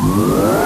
Whoa.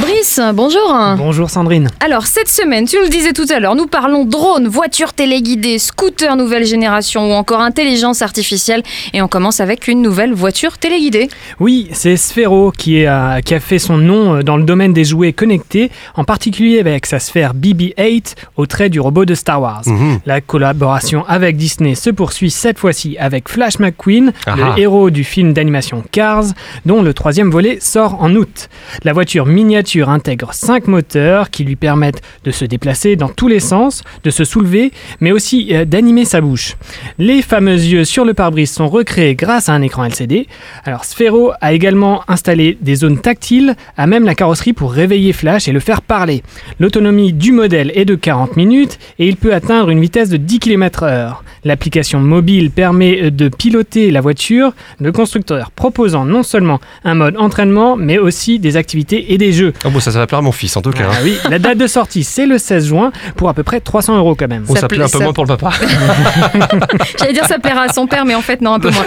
Brice, bonjour. Bonjour Sandrine. Alors, cette semaine, tu nous le disais tout à l'heure, nous parlons drone, voitures téléguidées, scooters nouvelle génération ou encore intelligence artificielle. Et on commence avec une nouvelle voiture téléguidée. Oui, c'est Sphero qui, est, euh, qui a fait son nom euh, dans le domaine des jouets connectés, en particulier avec sa sphère BB-8 au trait du robot de Star Wars. Mhm. La collaboration avec Disney se poursuit cette fois-ci avec Flash McQueen, Ah. le héros du film d'animation Cars, dont le troisième volet sort en août. La voiture miniature intègre 5 moteurs qui lui permettent de se déplacer dans tous les sens, de se soulever, mais aussi euh, d'animer sa bouche. Les fameux yeux sur le pare-brise sont recréés grâce à un écran LCD. Alors Sphero a également installé des zones tactiles à même la carrosserie pour réveiller Flash et le faire parler. L'autonomie du modèle est de 40 minutes et il peut atteindre une vitesse de 10 km/h. L'application mobile permet de piloter la voiture, le constructeur proposant non seulement un mode entraînement mais aussi des activités et des jeux. Oh bon, ça, ça va plaire à mon fils en tout cas. Ah oui, la date de sortie c'est le 16 juin pour à peu près 300 euros quand même. Bon, Ça ça, plaît un peu ça- moins pour le papa. J'allais dire ça plaira à son père, mais en fait, non, un peu moins.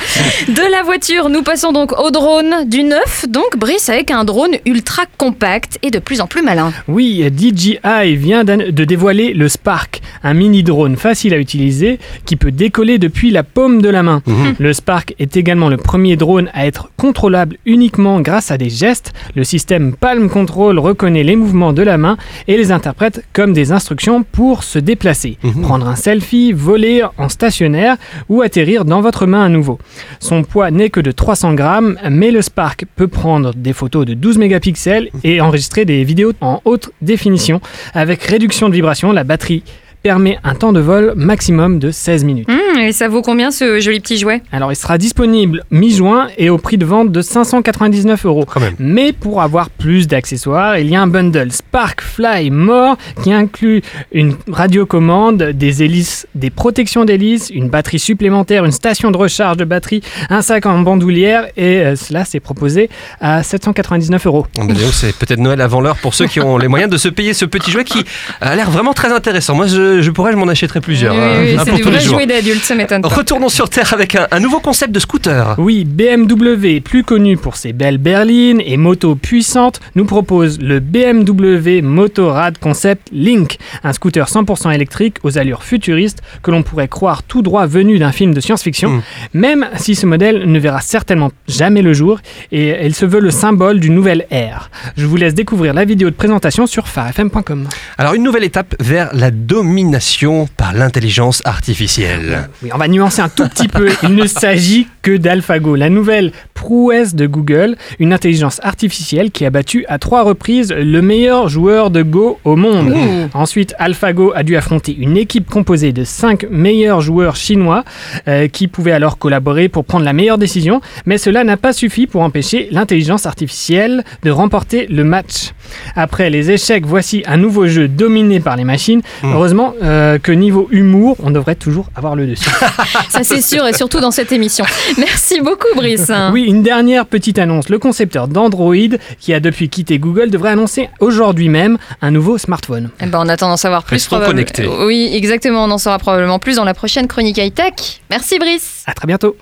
De la voiture, nous passons donc au drone du neuf. Donc, Brice avec un drone ultra compact et de plus en plus malin. Oui, DJI vient d'an- de dévoiler le Spark, un mini drone facile à utiliser qui peut décoller depuis la paume de la main. Mhm. Le Spark est également le premier drone à être contrôlable uniquement grâce à des gestes. Le système Palm Control reconnaît les mouvements de la main et les interprète comme des instructions pour se déplacer, Mhm. prendre un selfie, voler en stationnaire ou atterrir dans votre main à nouveau. Son poids n'est que de 300 grammes, mais le Spark peut prendre des photos de 12 mégapixels et enregistrer des vidéos en haute définition. Avec réduction de vibration, la batterie permet un temps de vol maximum de 16 minutes. Hum, et ça vaut combien ce joli petit jouet? Alors il sera disponible mi-juin et au prix de vente de 599 euros. Quand même. Mais pour avoir plus d'accessoires, il y a un bundle Spark Fly More qui inclut une radiocommande, des hélices, des protections d'hélices, une batterie supplémentaire, une station de recharge de batterie, un sac en bandoulière et euh, cela c'est proposé à 799 euros. Oh, bah, c'est peut-être Noël avant l'heure pour ceux qui ont les moyens de se payer ce petit jouet qui a l'air vraiment très intéressant. Moi, je, je pourrais, je m'en achèterais plusieurs. Oui, hein, oui, un c'est pour du tous les vrai jours. jouet d'adulte, ça m'étonne pas. Retournons sur Terre avec un, un nouveau concept de scooter. Oui, BMW, plus connu pour ses belles berlines et motos puissantes, nous propose le BMW Motorrad Concept Link, un scooter 100% électrique aux allures futuristes que l'on pourrait croire tout droit venu d'un film de science-fiction, Mm. même si ce modèle ne verra certainement jamais le jour et il se veut le symbole du nouvel ère. Je vous laisse découvrir la vidéo de présentation sur farfm.com. Alors, une nouvelle étape vers la domination par l'intelligence artificielle. Oui, on va nuancer un tout petit peu. Il ne s'agit que d'AlphaGo, la nouvelle prouesse de Google, une intelligence artificielle qui a battu à trois reprises le meilleur joueur de Go au monde. Ensuite, AlphaGo a dû affronter une équipe composée de cinq meilleurs joueurs chinois euh, qui pouvaient alors collaborer pour prendre la meilleure décision, mais cela n'a pas suffi pour empêcher l'intelligence artificielle de remporter le match. Après les échecs, voici un nouveau jeu dominé par les machines. Hmm. Heureusement euh, que niveau humour, on devrait toujours avoir le dessus. Ça, c'est sûr, et surtout dans cette émission. Merci beaucoup, Brice. Oui, une dernière petite annonce. Le concepteur d'Android, qui a depuis quitté Google, devrait annoncer aujourd'hui même un nouveau smartphone. Eh ben, on attend d'en savoir plus. Probable- connectés. Oui, exactement. On en saura probablement plus dans la prochaine chronique high-tech. Merci, Brice. À très bientôt.